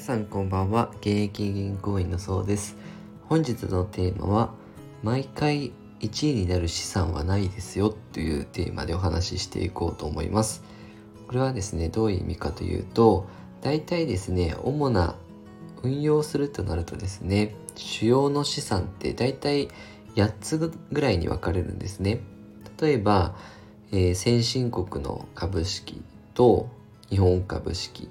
さんこんばんは。現役銀行員のそうです。本日のテーマは毎回1位になる資産はないですよ。というテーマでお話ししていこうと思います。これはですねどういう意味かというと大体ですね主な運用するとなるとですね主要の資産って大体8つぐらいに分かれるんですね。例えば、えー、先進国の株式と日本株式。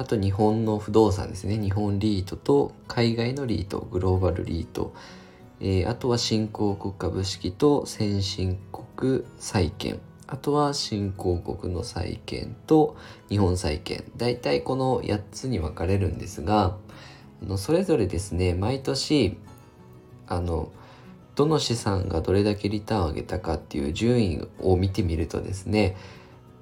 あと日本の不動産ですね。日本リートと海外のリートグローバルリート、えー、あとは新興国株式と先進国債券。あとは新興国の債券と日本債券。大体この8つに分かれるんですがあのそれぞれですね毎年あのどの資産がどれだけリターンを上げたかっていう順位を見てみるとですね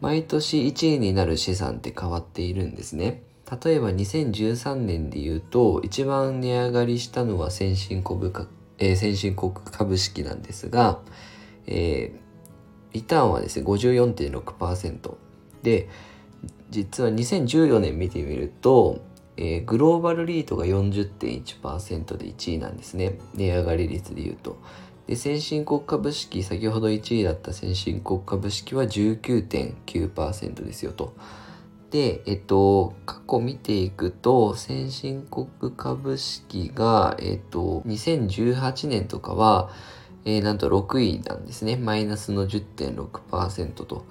毎年1位になる資産って変わっているんですね。例えば2013年で言うと一番値上がりしたのは先進国、えー、先進国株式なんですが、えー、リターンはですね54.6%で実は2014年見てみると、えー、グローバルリートが40.1%で1位なんですね値上がり率で言うと。で先進国株式先ほど1位だった先進国株式は19.9%ですよと。で、えっと、過去見ていくと、先進国株式が、えっと、2018年とかは、えー、なんと6位なんですね。マイナスの10.6%と。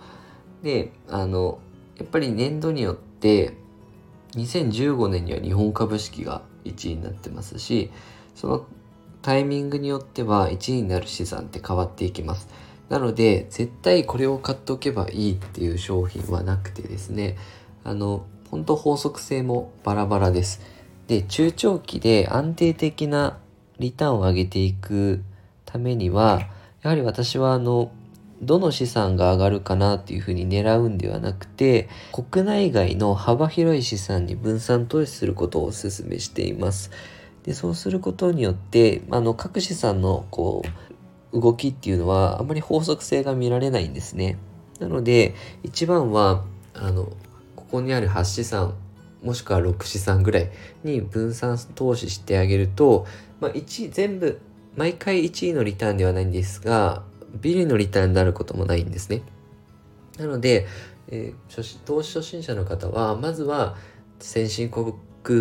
で、あの、やっぱり年度によって、2015年には日本株式が1位になってますし、そのタイミングによっては1位になる資産って変わっていきます。なので、絶対これを買っておけばいいっていう商品はなくてですね、あの、本当法則性もバラバラです。で、中長期で安定的なリターンを上げていくためには、やはり私はあの、どの資産が上がるかなっていうふうに狙うんではなくて、国内外の幅広い資産に分散投資することをお勧めしています。で、そうすることによって、あの、各資産のこう、動きっていうのはあまり法則性が見られないんですね。なので、一番は、あの、ここにある8資産もしくは6資産ぐらいに分散投資してあげると、まあ、1全部毎回1位のリターンではないんですがビリのリターンになることもないんですね。なので、えー、投資初心者の方はまずは先進国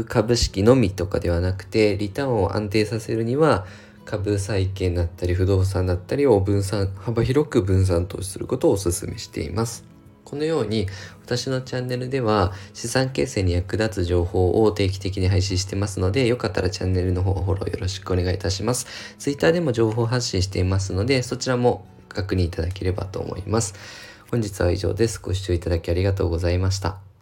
株式のみとかではなくてリターンを安定させるには株債券だったり不動産だったりを分散幅広く分散投資することをお勧めしています。このように私のチャンネルでは資産形成に役立つ情報を定期的に配信してますのでよかったらチャンネルの方フォローよろしくお願いいたします。Twitter でも情報発信していますのでそちらも確認いただければと思います。本日は以上です。ご視聴いただきありがとうございました。